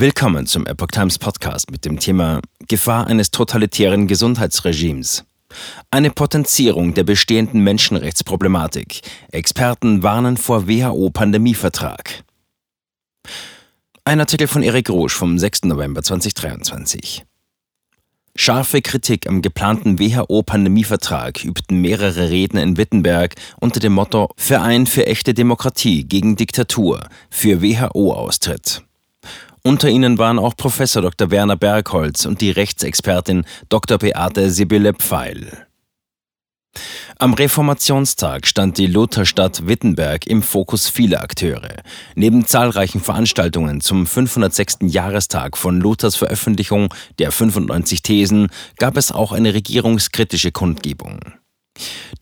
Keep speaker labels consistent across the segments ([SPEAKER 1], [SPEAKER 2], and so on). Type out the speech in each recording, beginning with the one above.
[SPEAKER 1] Willkommen zum Epoch Times Podcast mit dem Thema Gefahr eines totalitären Gesundheitsregimes. Eine Potenzierung der bestehenden Menschenrechtsproblematik. Experten warnen vor WHO-Pandemievertrag. Ein Artikel von Erik Rosch vom 6. November 2023. Scharfe Kritik am geplanten WHO-Pandemievertrag übten mehrere Redner in Wittenberg unter dem Motto Verein für echte Demokratie gegen Diktatur für WHO-Austritt. Unter ihnen waren auch Professor Dr. Werner Bergholz und die Rechtsexpertin Dr. Beate Sibylle Pfeil. Am Reformationstag stand die Lutherstadt Wittenberg im Fokus vieler Akteure. Neben zahlreichen Veranstaltungen zum 506. Jahrestag von Luthers Veröffentlichung der 95 Thesen gab es auch eine regierungskritische Kundgebung.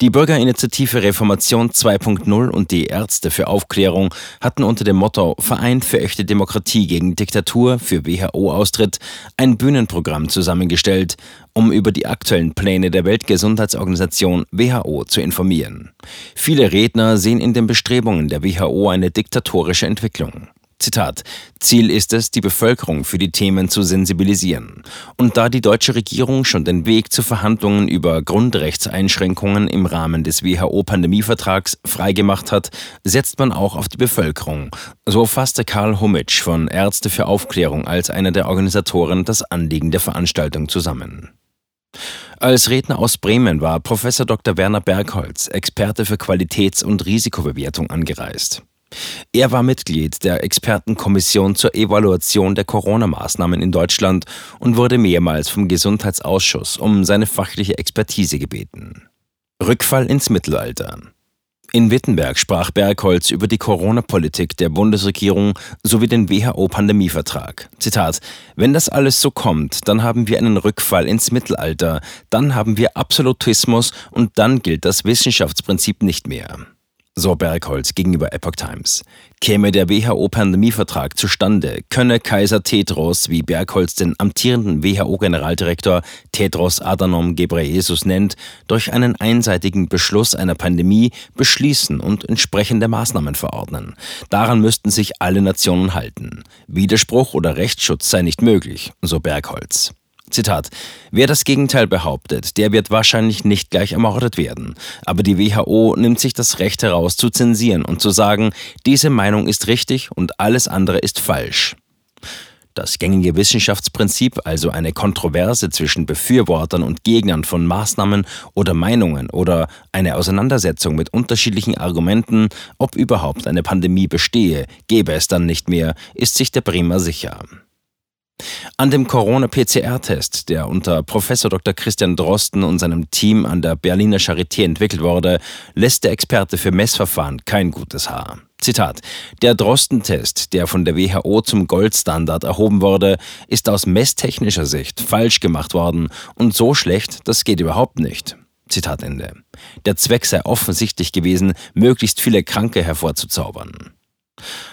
[SPEAKER 1] Die Bürgerinitiative Reformation 2.0 und die Ärzte für Aufklärung hatten unter dem Motto Verein für echte Demokratie gegen Diktatur für WHO-Austritt ein Bühnenprogramm zusammengestellt, um über die aktuellen Pläne der Weltgesundheitsorganisation WHO zu informieren. Viele Redner sehen in den Bestrebungen der WHO eine diktatorische Entwicklung. Zitat, Ziel ist es, die Bevölkerung für die Themen zu sensibilisieren. Und da die deutsche Regierung schon den Weg zu Verhandlungen über Grundrechtseinschränkungen im Rahmen des WHO-Pandemievertrags freigemacht hat, setzt man auch auf die Bevölkerung. So fasste Karl Humitsch von Ärzte für Aufklärung als einer der Organisatoren das Anliegen der Veranstaltung zusammen. Als Redner aus Bremen war Professor Dr. Werner Bergholz, Experte für Qualitäts- und Risikobewertung, angereist. Er war Mitglied der Expertenkommission zur Evaluation der Corona-Maßnahmen in Deutschland und wurde mehrmals vom Gesundheitsausschuss um seine fachliche Expertise gebeten. Rückfall ins Mittelalter. In Wittenberg sprach Bergholz über die Corona-Politik der Bundesregierung sowie den WHO-Pandemievertrag. Zitat: Wenn das alles so kommt, dann haben wir einen Rückfall ins Mittelalter, dann haben wir Absolutismus und dann gilt das Wissenschaftsprinzip nicht mehr so Bergholz gegenüber Epoch Times. Käme der WHO-Pandemievertrag zustande, könne Kaiser Tedros, wie Bergholz den amtierenden WHO-Generaldirektor Tedros Adhanom Ghebreyesus nennt, durch einen einseitigen Beschluss einer Pandemie beschließen und entsprechende Maßnahmen verordnen. Daran müssten sich alle Nationen halten. Widerspruch oder Rechtsschutz sei nicht möglich, so Bergholz. Zitat, wer das Gegenteil behauptet, der wird wahrscheinlich nicht gleich ermordet werden. Aber die WHO nimmt sich das Recht heraus zu zensieren und zu sagen, diese Meinung ist richtig und alles andere ist falsch. Das gängige Wissenschaftsprinzip, also eine Kontroverse zwischen Befürwortern und Gegnern von Maßnahmen oder Meinungen oder eine Auseinandersetzung mit unterschiedlichen Argumenten, ob überhaupt eine Pandemie bestehe, gäbe es dann nicht mehr, ist sich der Bremer sicher. An dem Corona-PCR-Test, der unter Professor Dr. Christian Drosten und seinem Team an der Berliner Charité entwickelt wurde, lässt der Experte für Messverfahren kein gutes Haar. Zitat: Der Drosten-Test, der von der WHO zum Goldstandard erhoben wurde, ist aus messtechnischer Sicht falsch gemacht worden und so schlecht, das geht überhaupt nicht. Zitat Ende. Der Zweck sei offensichtlich gewesen, möglichst viele Kranke hervorzuzaubern.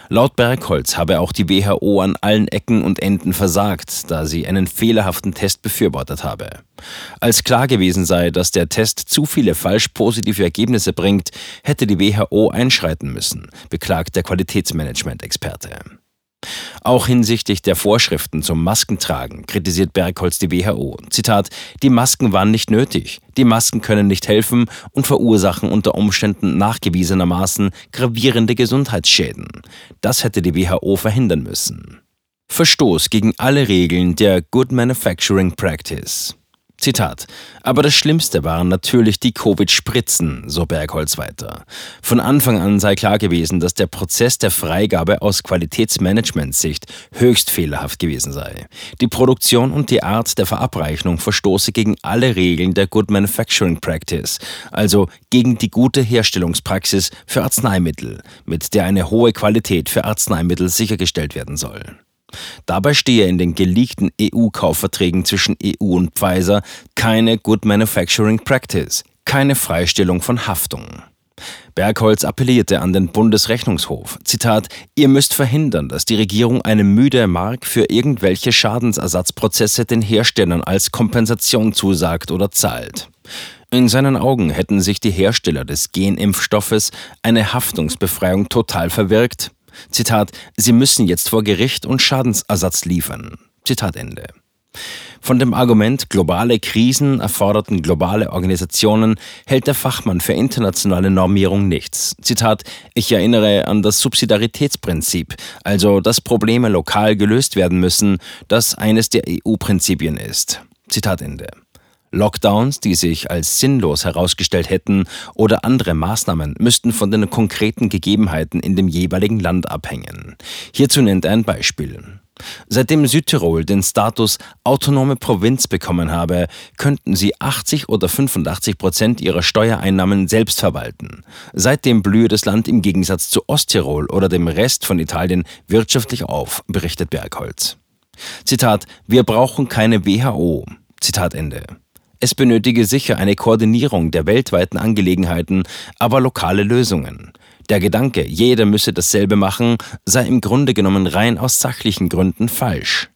[SPEAKER 1] Laut Bergholz habe auch die WHO an allen Ecken und Enden versagt, da sie einen fehlerhaften Test befürwortet habe. Als klar gewesen sei, dass der Test zu viele falsch positive Ergebnisse bringt, hätte die WHO einschreiten müssen, beklagt der Qualitätsmanagement-Experte. Auch hinsichtlich der Vorschriften zum Maskentragen kritisiert Bergholz die WHO. Zitat: Die Masken waren nicht nötig. Die Masken können nicht helfen und verursachen unter Umständen nachgewiesenermaßen gravierende Gesundheitsschäden. Das hätte die WHO verhindern müssen. Verstoß gegen alle Regeln der Good Manufacturing Practice. Zitat. Aber das Schlimmste waren natürlich die Covid-Spritzen, so Bergholz weiter. Von Anfang an sei klar gewesen, dass der Prozess der Freigabe aus Qualitätsmanagementsicht höchst fehlerhaft gewesen sei. Die Produktion und die Art der Verabreichung verstoße gegen alle Regeln der Good Manufacturing Practice, also gegen die gute Herstellungspraxis für Arzneimittel, mit der eine hohe Qualität für Arzneimittel sichergestellt werden soll. Dabei stehe in den geleakten EU-Kaufverträgen zwischen EU und Pfizer keine Good Manufacturing Practice, keine Freistellung von Haftung. Bergholz appellierte an den Bundesrechnungshof. Zitat: Ihr müsst verhindern, dass die Regierung eine müde Mark für irgendwelche Schadensersatzprozesse den Herstellern als Kompensation zusagt oder zahlt. In seinen Augen hätten sich die Hersteller des Genimpfstoffes eine Haftungsbefreiung total verwirkt Zitat, sie müssen jetzt vor Gericht und Schadensersatz liefern. Zitat Ende. Von dem Argument, globale Krisen erforderten globale Organisationen, hält der Fachmann für internationale Normierung nichts. Zitat, ich erinnere an das Subsidiaritätsprinzip, also dass Probleme lokal gelöst werden müssen, das eines der EU-Prinzipien ist. Zitat Ende. Lockdowns, die sich als sinnlos herausgestellt hätten, oder andere Maßnahmen müssten von den konkreten Gegebenheiten in dem jeweiligen Land abhängen. Hierzu nennt er ein Beispiel. Seitdem Südtirol den Status autonome Provinz bekommen habe, könnten sie 80 oder 85 Prozent ihrer Steuereinnahmen selbst verwalten. Seitdem blühe das Land im Gegensatz zu Osttirol oder dem Rest von Italien wirtschaftlich auf, berichtet Bergholz. Zitat: Wir brauchen keine WHO. Zitat Ende. Es benötige sicher eine Koordinierung der weltweiten Angelegenheiten, aber lokale Lösungen. Der Gedanke, jeder müsse dasselbe machen, sei im Grunde genommen rein aus sachlichen Gründen falsch.